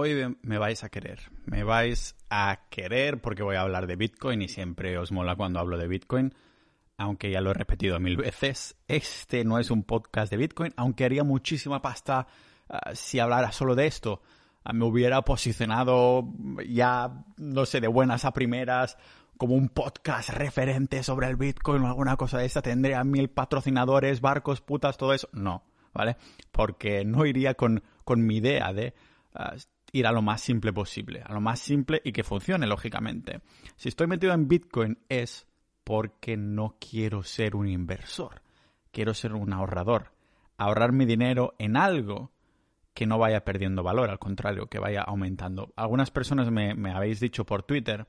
Hoy me vais a querer, me vais a querer porque voy a hablar de Bitcoin y siempre os mola cuando hablo de Bitcoin, aunque ya lo he repetido mil veces. Este no es un podcast de Bitcoin, aunque haría muchísima pasta ah, si hablara solo de esto. Ah, me hubiera posicionado ya, no sé, de buenas a primeras como un podcast referente sobre el Bitcoin o alguna cosa de esta. Tendría mil patrocinadores, barcos, putas, todo eso. No, ¿vale? Porque no iría con, con mi idea de... Ah, ir a lo más simple posible, a lo más simple y que funcione, lógicamente. Si estoy metido en Bitcoin es porque no quiero ser un inversor, quiero ser un ahorrador, ahorrar mi dinero en algo que no vaya perdiendo valor, al contrario, que vaya aumentando. Algunas personas me, me habéis dicho por Twitter,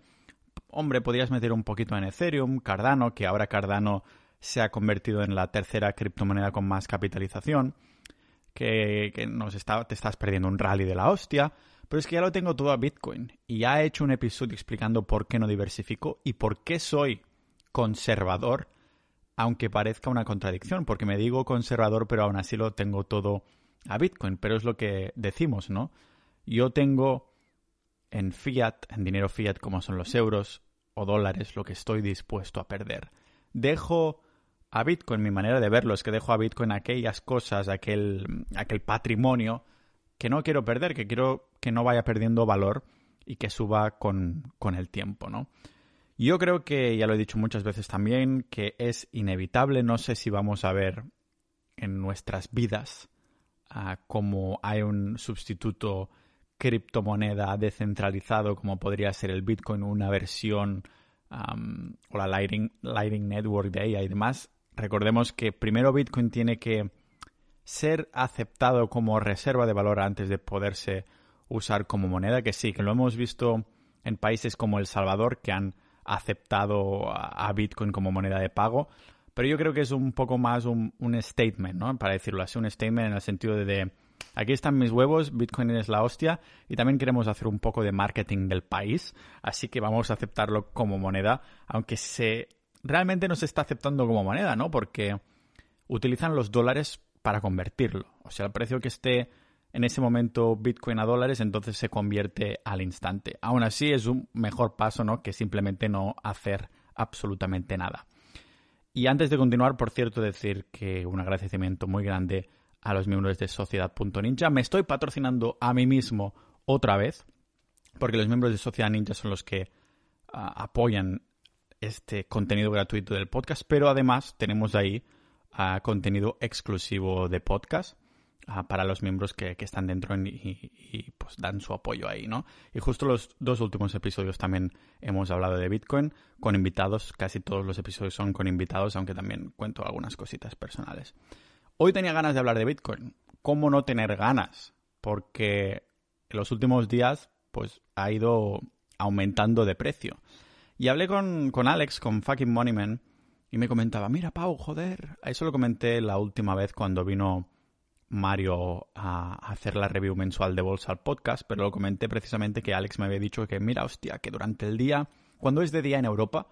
hombre, podrías meter un poquito en Ethereum, Cardano, que ahora Cardano se ha convertido en la tercera criptomoneda con más capitalización que, nos está, te estás perdiendo un rally de la hostia, pero es que ya lo tengo todo a Bitcoin y ya he hecho un episodio explicando por qué no diversifico y por qué soy conservador, aunque parezca una contradicción, porque me digo conservador, pero aún así lo tengo todo a Bitcoin, pero es lo que decimos, ¿no? Yo tengo en fiat, en dinero fiat como son los euros o dólares, lo que estoy dispuesto a perder. Dejo a Bitcoin, mi manera de verlo es que dejo a Bitcoin aquellas cosas, aquel, aquel patrimonio que no quiero perder, que quiero que no vaya perdiendo valor y que suba con, con el tiempo, ¿no? Yo creo que, ya lo he dicho muchas veces también, que es inevitable, no sé si vamos a ver en nuestras vidas uh, como hay un sustituto criptomoneda descentralizado como podría ser el Bitcoin, una versión o la Lightning, Lightning Network de ella y demás, recordemos que primero Bitcoin tiene que ser aceptado como reserva de valor antes de poderse usar como moneda, que sí, que lo hemos visto en países como El Salvador que han aceptado a Bitcoin como moneda de pago, pero yo creo que es un poco más un, statement, ¿no? Para decirlo así, un statement en el sentido de, aquí están mis huevos, Bitcoin es la hostia y también queremos hacer un poco de marketing del país, así que vamos a aceptarlo como moneda, aunque se realmente no se está aceptando como moneda, ¿no? Porque utilizan los dólares para convertirlo. O sea, el precio que esté en ese momento Bitcoin a dólares, entonces se convierte al instante. Aún así es un mejor paso, ¿no? Que simplemente no hacer absolutamente nada. Y antes de continuar, por cierto, decir que un agradecimiento muy grande a los miembros de Sociedad.ninja. Me estoy patrocinando a mí mismo otra vez, porque los miembros de Sociedad Ninja son los que ah, apoyan este contenido gratuito del podcast, pero además tenemos ahí uh, contenido exclusivo de podcast uh, para los miembros que, que están dentro y, y, pues dan su apoyo ahí, ¿no? Y justo los dos últimos episodios también hemos hablado de Bitcoin con invitados, casi todos los episodios son con invitados, aunque también cuento algunas cositas personales. Hoy tenía ganas de hablar de Bitcoin. ¿Cómo no tener ganas? Porque en los últimos días pues ha ido aumentando de precio. Y hablé con, con Alex, con fucking Moneyman, y me comentaba, mira, Pau, joder. Eso lo comenté la última vez cuando vino Mario a hacer la review mensual de Bolsa al podcast, pero lo comenté precisamente que Alex me había dicho que, mira, hostia, que durante el día, cuando es de día en Europa,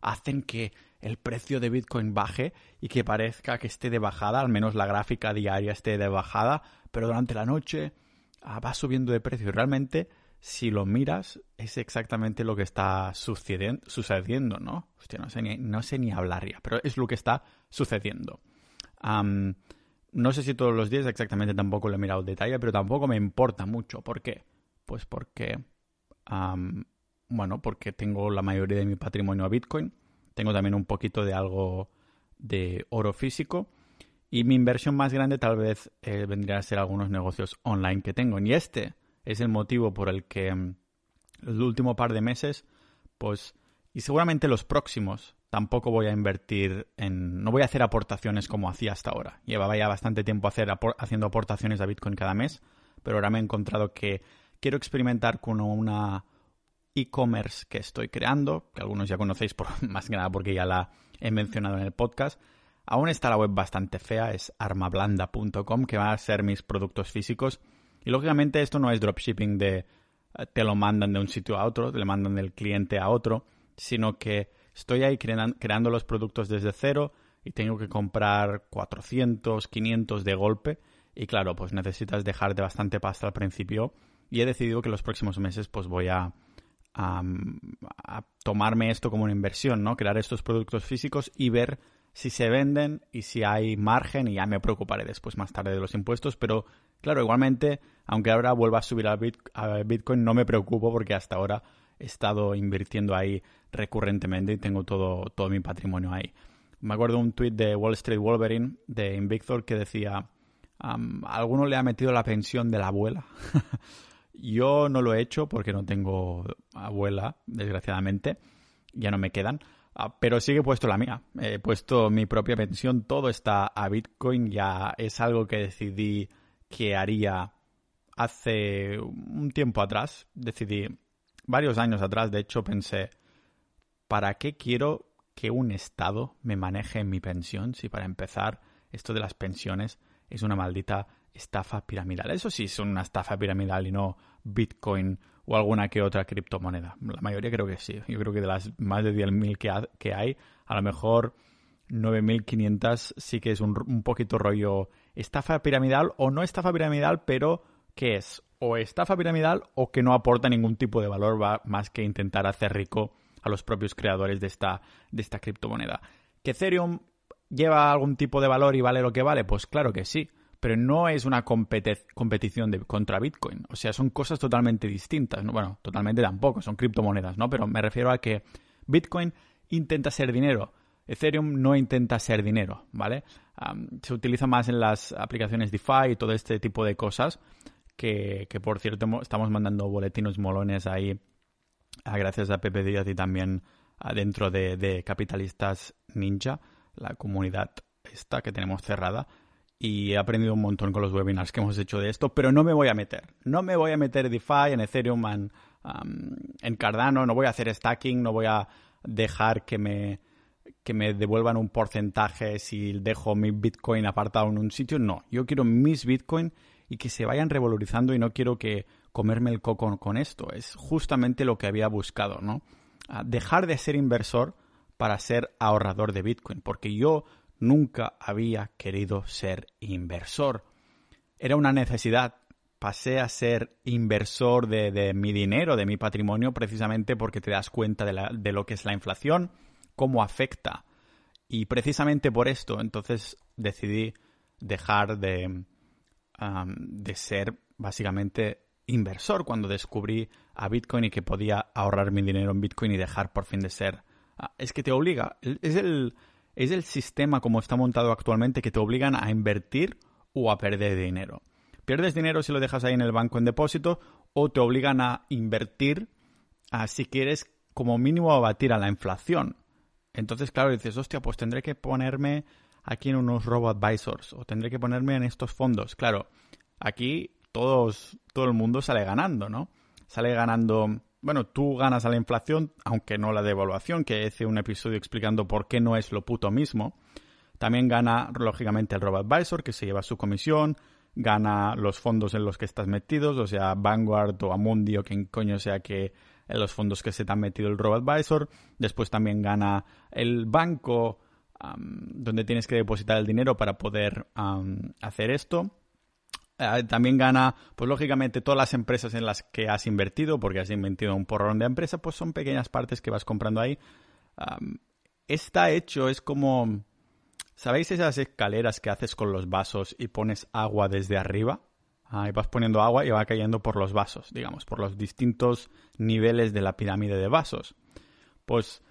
hacen que el precio de Bitcoin baje y que parezca que esté de bajada, al menos la gráfica diaria esté de bajada, pero durante la noche ah, va subiendo de precio. Y realmente si lo miras, es exactamente lo que está sucediendo, ¿no? Hostia, no sé, ni, no sé ni hablar pero es lo que está sucediendo. no sé si todos los días exactamente tampoco lo he mirado en detalle, pero tampoco me importa mucho. ¿Por qué? Pues porque, bueno, porque tengo la mayoría de mi patrimonio a Bitcoin, tengo también un poquito de algo de oro físico y mi inversión más grande tal vez eh, vendría a ser algunos negocios online que tengo. Y este es el motivo por el que mm, el último par de meses, pues, y seguramente los próximos, tampoco voy a invertir en, no voy a hacer aportaciones como hacía hasta ahora. Llevaba ya bastante tiempo haciendo aportaciones a Bitcoin cada mes, pero ahora me he encontrado que quiero experimentar con una e-commerce que estoy creando, que algunos ya conocéis por, más que nada porque ya la he mencionado en el podcast. Aún está la web bastante fea, es armablanda.com, que va a ser mis productos físicos y lógicamente esto no es dropshipping de eh, te lo mandan de un sitio a otro, te le mandan del cliente a otro, sino que estoy ahí creando los productos desde cero y tengo que comprar 400, 500 de golpe. Y claro, pues necesitas dejarte bastante pasta al principio y he decidido que los próximos meses pues voy a, a, tomarme esto como una inversión, ¿no? Crear estos productos físicos y ver si se venden y si hay margen y ya me preocuparé después más tarde de los impuestos, pero claro, igualmente, aunque ahora vuelva a subir a Bitcoin, no me preocupo porque hasta ahora he estado invirtiendo ahí recurrentemente y tengo todo, todo mi patrimonio ahí. Me acuerdo un tweet de Wall Street Wolverine de Invictor que decía, alguno le ha metido la pensión de la abuela. Yo no lo he hecho porque no tengo abuela, desgraciadamente, ya no me quedan, pero sí que he puesto la mía, he puesto mi propia pensión, todo está a Bitcoin, ya es algo que decidí que haría hace un tiempo atrás, decidí varios años atrás, de hecho pensé, ¿para qué quiero que un Estado me maneje mi pensión si para empezar esto de las pensiones es una maldita estafa piramidal. Eso sí es una estafa piramidal y no Bitcoin o alguna que otra criptomoneda. La mayoría creo que sí. Yo creo que de las más de 10.000 que, que hay, a lo mejor 9.500 sí que es un, un poquito rollo estafa piramidal o no estafa piramidal, pero ¿qué es? O estafa piramidal o que no aporta ningún tipo de valor va más que intentar hacer rico a los propios creadores de esta, de esta criptomoneda. ¿Que Ethereum lleva algún tipo de valor y vale lo que vale? Pues claro que sí, pero no es una competición contra Bitcoin. O sea, son cosas totalmente distintas. Bueno, totalmente tampoco, son criptomonedas, ¿no? Pero me refiero a que Bitcoin intenta ser dinero. Ethereum no intenta ser dinero, ¿vale? se utiliza más en las aplicaciones DeFi y todo este tipo de cosas. Que, que por cierto, estamos mandando boletinos molones ahí, gracias a Pepe Díaz y también dentro de, de Capitalistas Ninja la comunidad esta que tenemos cerrada y he aprendido un montón con los webinars que hemos hecho de esto, pero no me voy a meter. No me voy a meter DeFi, en Ethereum, en, en Cardano, no voy a hacer stacking, no voy a dejar que me, que me devuelvan un porcentaje si dejo mi Bitcoin apartado en un sitio. No, yo quiero mis Bitcoin y que se vayan revalorizando y no quiero que comerme el coco con esto. Es justamente lo que había buscado, ¿no? dejar de ser inversor para ser ahorrador de Bitcoin, porque yo nunca había querido ser inversor. Era una necesidad. Pasé a ser inversor de, mi dinero, de mi patrimonio, precisamente porque te das cuenta de, lo que es la inflación, cómo afecta. Y precisamente por esto, entonces decidí dejar de, de ser básicamente inversor cuando descubrí a Bitcoin y que podía ahorrar mi dinero en Bitcoin y dejar por fin de ser Ah, es que te obliga, es el, es el sistema como está montado actualmente que te obligan a invertir o a perder dinero. Pierdes dinero si lo dejas ahí en el banco en depósito o te obligan a invertir ah, si quieres como mínimo abatir a la inflación. Entonces, claro, dices, hostia, pues tendré que ponerme aquí en unos robo advisors o tendré que ponerme en estos fondos. Claro, aquí todos, todo el mundo sale ganando, ¿no? Sale ganando bueno, tú ganas a la inflación, aunque no la devaluación, que hice un episodio explicando por qué no es lo puto mismo. También gana, lógicamente, el Robot Advisor, que se lleva su comisión, gana los fondos en los que estás metidos, o sea, Vanguard o Amundi o quien coño sea que en los fondos que se te han metido el Robot Advisor. Después también gana el banco donde tienes que depositar el dinero para poder hacer esto. Eh, también gana, pues lógicamente, todas las empresas en las que has invertido, porque has invertido un porrón de empresas, pues son pequeñas partes que vas comprando ahí. está hecho, es como... ¿Sabéis esas escaleras que haces con los vasos y pones agua desde arriba? Ahí vas poniendo agua y va cayendo por los vasos, digamos, por los distintos niveles de la pirámide de vasos. Pues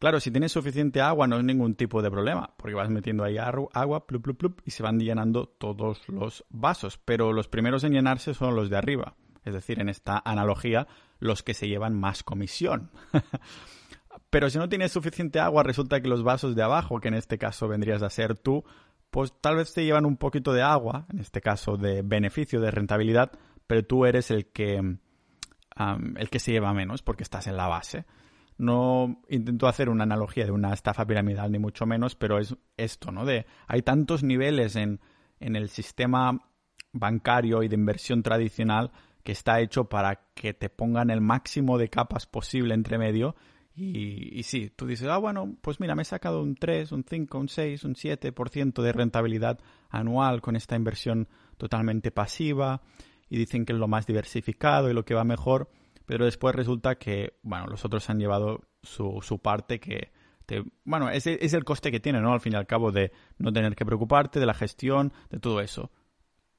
Claro, si tienes suficiente agua no es ningún tipo de problema, porque vas metiendo ahí agua, plup, plup, plup, y se van llenando todos los vasos. Pero los primeros en llenarse son los de arriba. Es decir, en esta analogía, los que se llevan más comisión. Pero si no tienes suficiente agua, resulta que los vasos de abajo, que en este caso vendrías a ser tú, pues tal vez te llevan un poquito de agua, en este caso de beneficio, de rentabilidad, pero tú eres el que, el que se lleva menos porque estás en la base. No intento hacer una analogía de una estafa piramidal, ni mucho menos, pero es esto, ¿no? De hay tantos niveles en, en el sistema bancario y de inversión tradicional que está hecho para que te pongan el máximo de capas posible entre medio. Y, y sí, tú dices, ah, bueno, pues mira, me he sacado un 3, un 5, un 6, un 7% de rentabilidad anual con esta inversión totalmente pasiva y dicen que es lo más diversificado y lo que va mejor, pero después resulta que, bueno, los otros han llevado su, su parte que, te, bueno, es, el coste que tiene, ¿no? Al fin y al cabo de no tener que preocuparte de la gestión, de todo eso.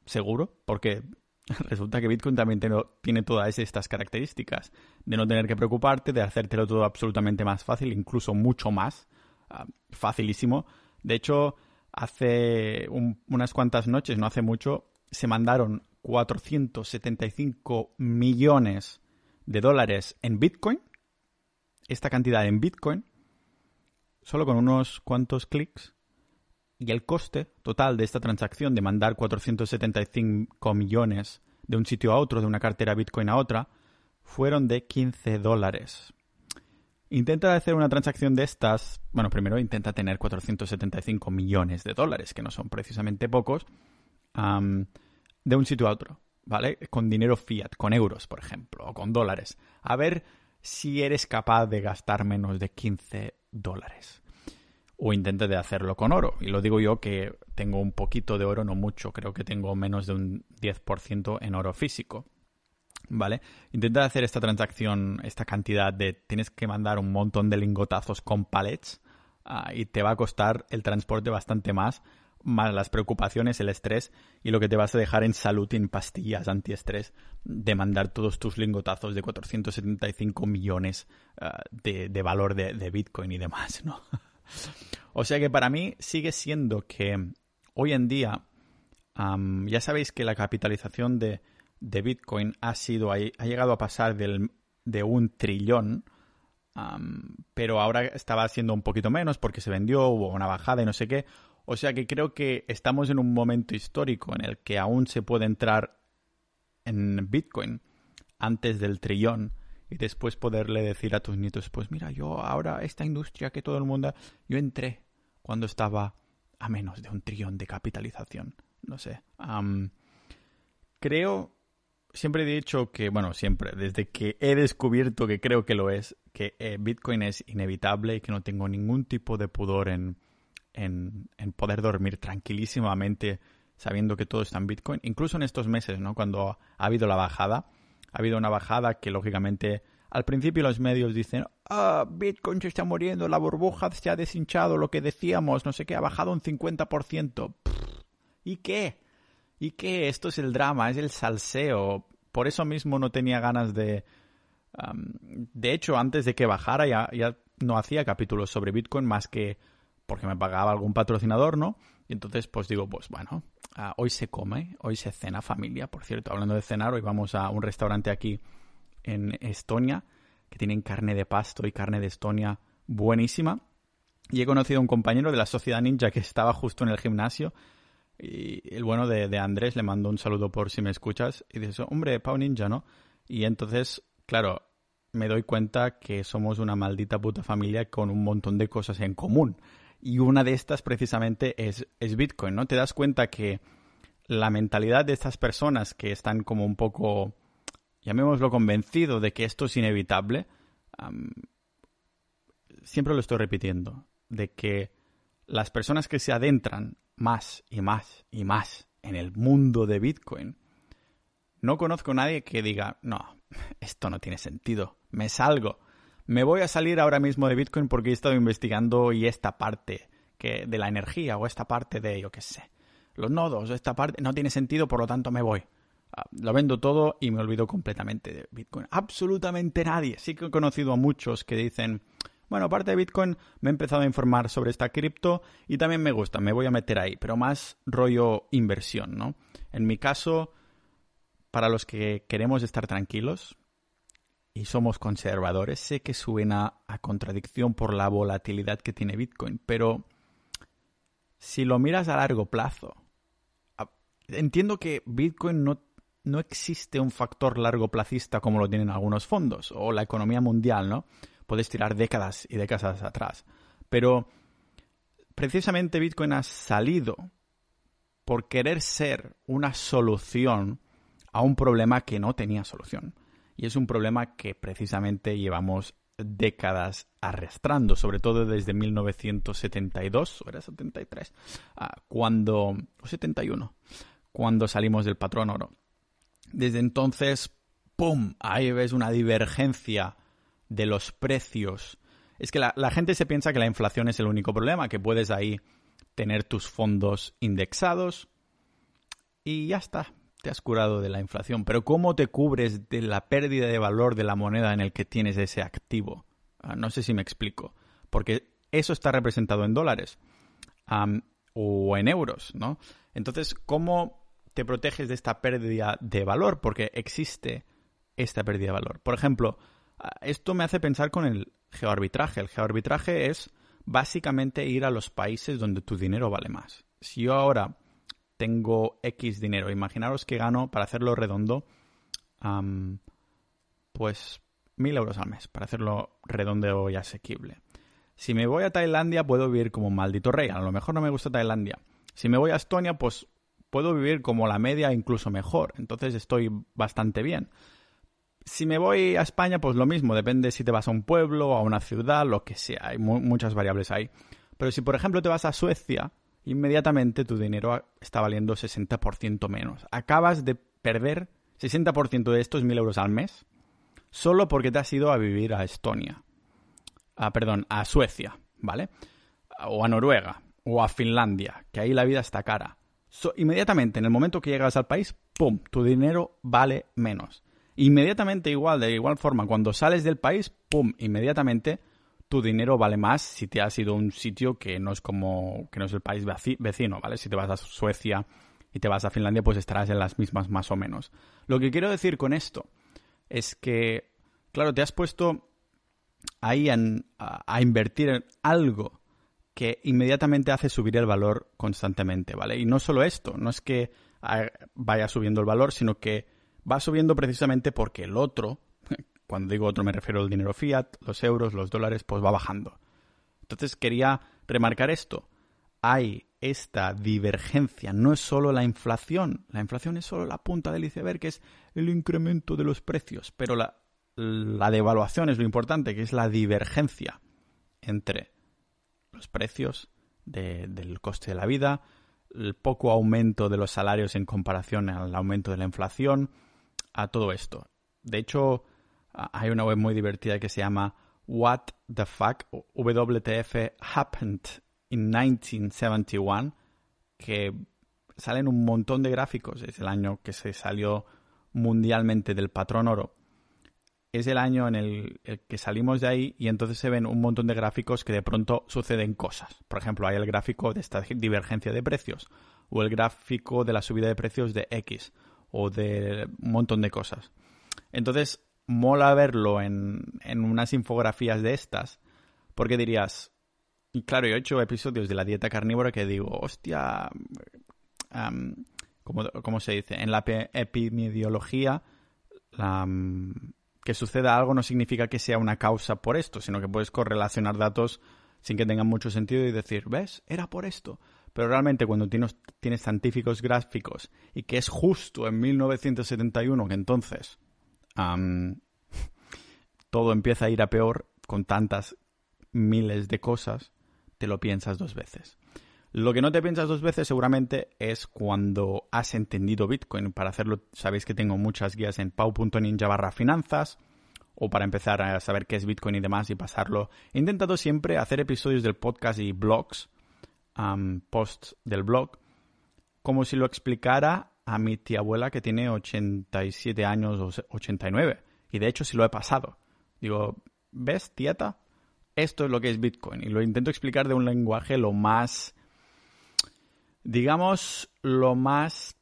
¿Seguro? Porque resulta que Bitcoin también tiene todas estas características de no tener que preocuparte, de hacértelo todo absolutamente más fácil, incluso mucho más uh, facilísimo. De hecho, hace un, unas cuantas noches, no hace mucho, se mandaron 475 millones de dólares en Bitcoin, esta cantidad en Bitcoin, solo con unos cuantos clics, y el coste total de esta transacción de mandar 475 millones de un sitio a otro, de una cartera Bitcoin a otra, fueron de 15 dólares. Intenta hacer una transacción de estas, bueno, primero intenta tener 475 millones de dólares, que no son precisamente pocos, de un sitio a otro. ¿Vale? Con dinero fiat, con euros, por ejemplo, o con dólares. A ver si eres capaz de gastar menos de 15 dólares. O intente de hacerlo con oro. Y lo digo yo que tengo un poquito de oro, no mucho, creo que tengo menos de un 10% en oro físico. ¿Vale? Intenta hacer esta transacción, esta cantidad de... Tienes que mandar un montón de lingotazos con palets ah, y te va a costar el transporte bastante más más las preocupaciones, el estrés y lo que te vas a dejar en salud en pastillas antiestrés de mandar todos tus lingotazos de 475 millones ah, de, valor de, Bitcoin y demás, ¿no? o sea que para mí sigue siendo que hoy en día ya sabéis que la capitalización de, Bitcoin ha sido ha llegado a pasar del, de un trillón pero ahora estaba siendo un poquito menos porque se vendió, hubo una bajada y no sé qué. O sea que creo que estamos en un momento histórico en el que aún se puede entrar en Bitcoin antes del trillón y después poderle decir a tus nietos, pues mira, yo ahora esta industria que todo el mundo... Yo entré cuando estaba a menos de un trillón de capitalización. No sé. creo, siempre he dicho que, bueno, siempre, desde que he descubierto que creo que lo es, que eh, Bitcoin es inevitable y que no tengo ningún tipo de pudor en en, poder dormir tranquilísimamente sabiendo que todo está en Bitcoin. Incluso en estos meses, ¿no? Cuando ha habido la bajada, ha habido una bajada que lógicamente al principio los medios dicen, ah, Bitcoin se está muriendo, la burbuja se ha deshinchado, lo que decíamos, no sé qué, ha bajado un 50%. ¿Y qué? ¿Y qué? Esto es el drama, es el salseo. Por eso mismo no tenía ganas de... de hecho, antes de que bajara ya, ya no hacía capítulos sobre Bitcoin más que porque me pagaba algún patrocinador, ¿no? Y entonces, pues digo, pues bueno, ah, hoy se come, hoy se cena familia. Por cierto, hablando de cenar, hoy vamos a un restaurante aquí en Estonia que tienen carne de pasto y carne de Estonia buenísima. Y he conocido a un compañero de la Sociedad Ninja que estaba justo en el gimnasio. Y el bueno de, Andrés le mandó un saludo por si me escuchas. Y dice, hombre, Pau Ninja, ¿no? Y entonces, claro, me doy cuenta que somos una maldita puta familia con un montón de cosas en común. Y una de estas precisamente es, es Bitcoin, ¿no? Te das cuenta que la mentalidad de estas personas que están como un poco, llamémoslo convencido de que esto es inevitable, siempre lo estoy repitiendo, de que las personas que se adentran más y más y más en el mundo de Bitcoin, no conozco a nadie que diga, no, esto no tiene sentido, me salgo me voy a salir ahora mismo de Bitcoin porque he estado investigando y esta parte que de la energía o esta parte de, yo qué sé, los nodos, esta parte no tiene sentido, por lo tanto me voy. Ah, lo vendo todo y me olvido completamente de Bitcoin. Absolutamente nadie. Sí que he conocido a muchos que dicen, bueno, aparte de Bitcoin, me he empezado a informar sobre esta cripto y también me gusta, me voy a meter ahí, pero más rollo inversión, ¿no? En mi caso, para los que queremos estar tranquilos, y somos conservadores, sé que suena a contradicción por la volatilidad que tiene Bitcoin, pero si lo miras a largo plazo, entiendo que Bitcoin no, no existe un factor largo plazista como lo tienen algunos fondos o la economía mundial, ¿no? Puedes tirar décadas y décadas atrás. Pero precisamente Bitcoin ha salido por querer ser una solución a un problema que no tenía solución. Y es un problema que precisamente llevamos décadas arrastrando, sobre todo desde 1972, o era 73, ah, cuando, o 71, cuando salimos del patrón oro. Desde entonces, ¡pum! Ahí ves una divergencia de los precios. Es que la, la gente se piensa que la inflación es el único problema, que puedes ahí tener tus fondos indexados y ya está, te has curado de la inflación. Pero ¿cómo te cubres de la pérdida de valor de la moneda en el que tienes ese activo? Ah, no sé si me explico. Porque eso está representado en dólares o en euros, ¿no? Entonces, ¿cómo te proteges de esta pérdida de valor? Porque existe esta pérdida de valor. Por ejemplo, ah, esto me hace pensar con el geoarbitraje. El geoarbitraje es básicamente ir a los países donde tu dinero vale más. Si yo ahora tengo X dinero, imaginaros que gano, para hacerlo redondo, pues mil euros al mes, para hacerlo redondo y asequible. Si me voy a Tailandia, puedo vivir como un maldito rey. A lo mejor no me gusta Tailandia. Si me voy a Estonia, pues puedo vivir como la media, incluso mejor. Entonces estoy bastante bien. Si me voy a España, pues lo mismo. Depende si te vas a un pueblo, a una ciudad, lo que sea. Hay muchas variables ahí. Pero si, por ejemplo, te vas a Suecia, inmediatamente tu dinero está valiendo 60% menos. Acabas de perder 60% de estos 1.000 euros al mes solo porque te has ido a vivir a Estonia a, perdón, a Suecia, ¿vale? O a Noruega, o a Finlandia, que ahí la vida está cara. inmediatamente, en el momento que llegas al país, ¡pum!, tu dinero vale menos. Inmediatamente igual, de igual forma, cuando sales del país, ¡pum!, inmediatamente tu dinero vale más si te has ido a un sitio que no es como, que no es el país vecino, ¿vale? Si te vas a Suecia y te vas a Finlandia, pues estarás en las mismas más o menos. Lo que quiero decir con esto es que, claro, te has puesto ahí a, invertir en algo que inmediatamente hace subir el valor constantemente, ¿vale? Y no solo esto, no es que vaya subiendo el valor, sino que va subiendo precisamente porque el otro, cuando digo otro me refiero al dinero fiat, los euros, los dólares, pues va bajando. Entonces quería remarcar esto. Hay esta divergencia, no es solo la inflación, la inflación es solo la punta del iceberg, que es el incremento de los precios, pero la, la devaluación es lo importante, que es la divergencia entre los precios del coste de la vida, el poco aumento de los salarios en comparación al aumento de la inflación, a todo esto. De hecho, hay una web muy divertida que se llama What the Fuck, WTF Happened in 1971, que salen un montón de gráficos. Es el año que se salió mundialmente del patrón oro es el año en el, que salimos de ahí y entonces se ven un montón de gráficos que de pronto suceden cosas. Por ejemplo, hay el gráfico de esta divergencia de precios o el gráfico de la subida de precios de X o de un montón de cosas. Entonces, mola verlo en, en unas infografías de estas porque dirías, y claro, yo he hecho episodios de la dieta carnívora que digo, hostia, ¿cómo, se dice? En la epidemiología, que suceda algo no significa que sea una causa por esto, sino que puedes correlacionar datos sin que tengan mucho sentido y decir, ¿ves? Era por esto. Pero realmente cuando tienes, tienes científicos gráficos y que es justo en 1971 que entonces todo empieza a ir a peor con tantas miles de cosas, te lo piensas dos veces. Lo que no te piensas dos veces seguramente es cuando has entendido Bitcoin. Para hacerlo sabéis que tengo muchas guías en pau.ninja barra finanzas o para empezar a saber qué es Bitcoin y demás y pasarlo. He intentado siempre hacer episodios del podcast y blogs, posts del blog, como si lo explicara a mi tía abuela que tiene 87 años o 89. Y de hecho si lo he pasado. Digo, ¿ves, tieta? Esto es lo que es Bitcoin. Y lo intento explicar de un lenguaje lo más digamos, lo más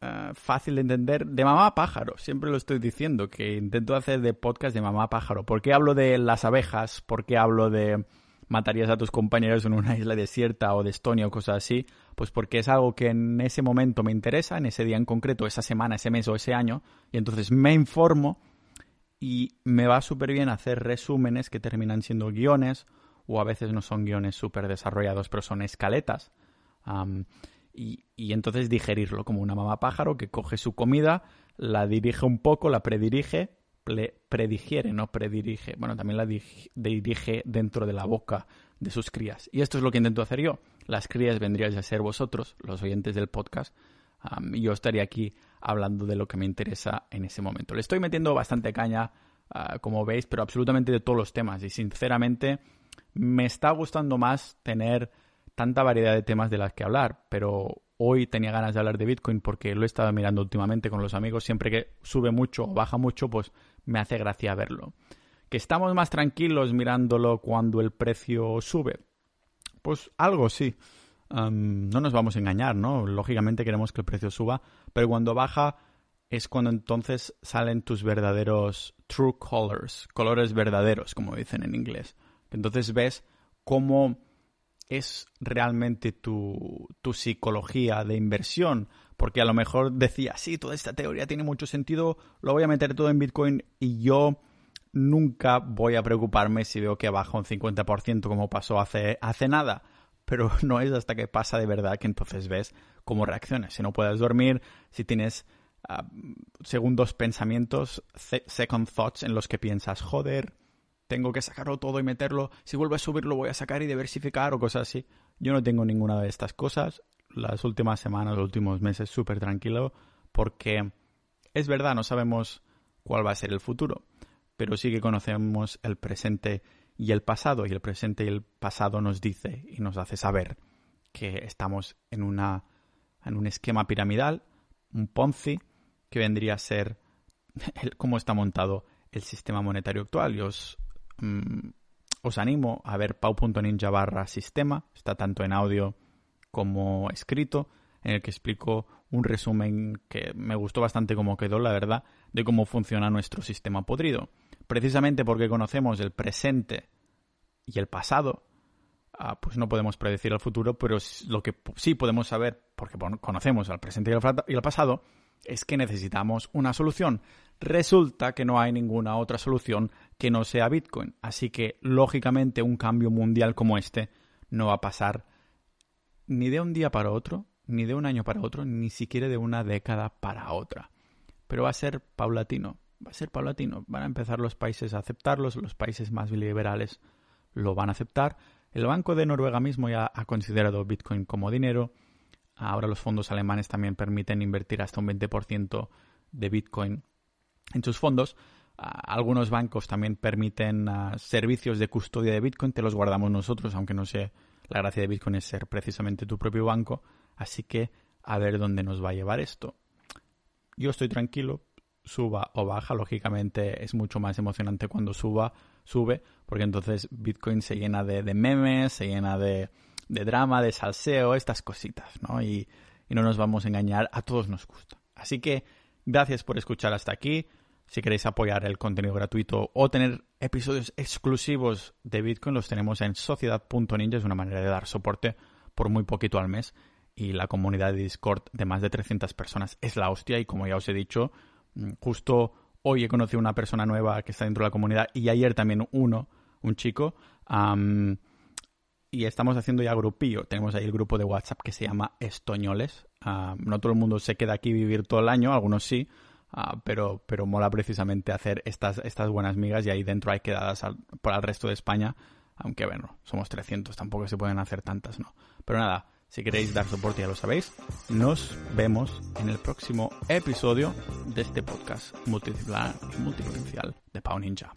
eh, fácil de entender de mamá pájaro. Siempre lo estoy diciendo, que intento hacer de podcast de mamá pájaro. ¿Por qué hablo de las abejas? ¿Por qué hablo de matarías a tus compañeros en una isla desierta o de Estonia o cosas así? Pues porque es algo que en ese momento me interesa, en ese día en concreto, esa semana, ese mes o ese año, y entonces me informo y me va súper bien hacer resúmenes que terminan siendo guiones o a veces no son guiones súper desarrollados, pero son escaletas y, entonces digerirlo como una mamá pájaro que coge su comida, la dirige un poco, la predirige, predigiere, no predirige, bueno, también la dirige dentro de la boca de sus crías. Y esto es lo que intento hacer yo. Las crías vendríais a ser vosotros, los oyentes del podcast, y yo estaría aquí hablando de lo que me interesa en ese momento. Le estoy metiendo bastante caña, ah, como veis, pero absolutamente de todos los temas. Y sinceramente, me está gustando más tener tanta variedad de temas de las que hablar, pero hoy tenía ganas de hablar de Bitcoin porque lo he estado mirando últimamente con los amigos. Siempre que sube mucho o baja mucho, pues me hace gracia verlo. ¿Que estamos más tranquilos mirándolo cuando el precio sube? Pues algo sí. no nos vamos a engañar, ¿no? Lógicamente queremos que el precio suba, pero cuando baja es cuando entonces salen tus verdaderos true colors, colores verdaderos, como dicen en inglés. Entonces ves cómo es realmente tu, tu psicología de inversión, porque a lo mejor decía, sí, toda esta teoría tiene mucho sentido, lo voy a meter todo en Bitcoin y yo nunca voy a preocuparme si veo que baja un 50% como pasó hace, hace nada. Pero no es hasta que pasa de verdad que entonces ves cómo reaccionas. Si no puedes dormir, si tienes ah, segundos pensamientos, second thoughts en los que piensas, joder, tengo que sacarlo todo y meterlo, si vuelve a subir lo voy a sacar y diversificar o cosas así. Yo no tengo ninguna de estas cosas. Las últimas semanas, los últimos meses súper tranquilo porque es verdad, no sabemos cuál va a ser el futuro, pero sí que conocemos el presente y el pasado y el presente y el pasado nos dice y nos hace saber que estamos en una en un esquema piramidal, un Ponzi que vendría a ser el, cómo está montado el sistema monetario actual. Y os Mm, os animo a ver pau.ninja barra sistema, está tanto en audio como escrito, en el que explico un resumen que me gustó bastante como quedó, la verdad, de cómo funciona nuestro sistema podrido. Precisamente porque conocemos el presente y el pasado, ah, pues no podemos predecir el futuro, pero lo que sí podemos saber, porque conocemos el presente y el pasado, es que necesitamos una solución. Resulta que no hay ninguna otra solución que no sea Bitcoin. Así que, lógicamente, un cambio mundial como este no va a pasar ni de un día para otro, ni de un año para otro, ni siquiera de una década para otra. Pero va a ser paulatino, va a ser paulatino. Van a empezar los países a aceptarlos, los países más liberales lo van a aceptar. El Banco de Noruega mismo ya ha considerado Bitcoin como dinero. Ahora los fondos alemanes también permiten invertir hasta un 20% de Bitcoin en sus fondos. algunos bancos también permiten ah, servicios de custodia de Bitcoin, te los guardamos nosotros, aunque no sé, la gracia de Bitcoin es ser precisamente tu propio banco. Así que a ver dónde nos va a llevar esto. Yo estoy tranquilo, suba o baja, lógicamente es mucho más emocionante cuando suba, sube, porque entonces Bitcoin se llena de memes, se llena de, de drama, de salseo, estas cositas, ¿no? Y, no nos vamos a engañar, a todos nos gusta. Así que gracias por escuchar hasta aquí. Si queréis apoyar el contenido gratuito o tener episodios exclusivos de Bitcoin, los tenemos en sociedad.ninja. Es una manera de dar soporte por muy poquito al mes. Y la comunidad de Discord de más de 300 personas es la hostia. Y como ya os he dicho, mm, justo hoy he conocido una persona nueva que está dentro de la comunidad y ayer también uno, un chico y estamos haciendo ya grupillo. Tenemos ahí el grupo de WhatsApp que se llama Estoñoles. Ah, no todo el mundo se queda aquí vivir todo el año, algunos sí, ah, pero, pero mola precisamente hacer estas, estas buenas migas y ahí dentro hay quedadas para el resto de España. Aunque bueno, somos 300, tampoco se pueden hacer tantas, ¿no? Pero nada, si queréis dar soporte ya lo sabéis. Nos vemos en el próximo episodio de este podcast multipotencial de Pau Ninja.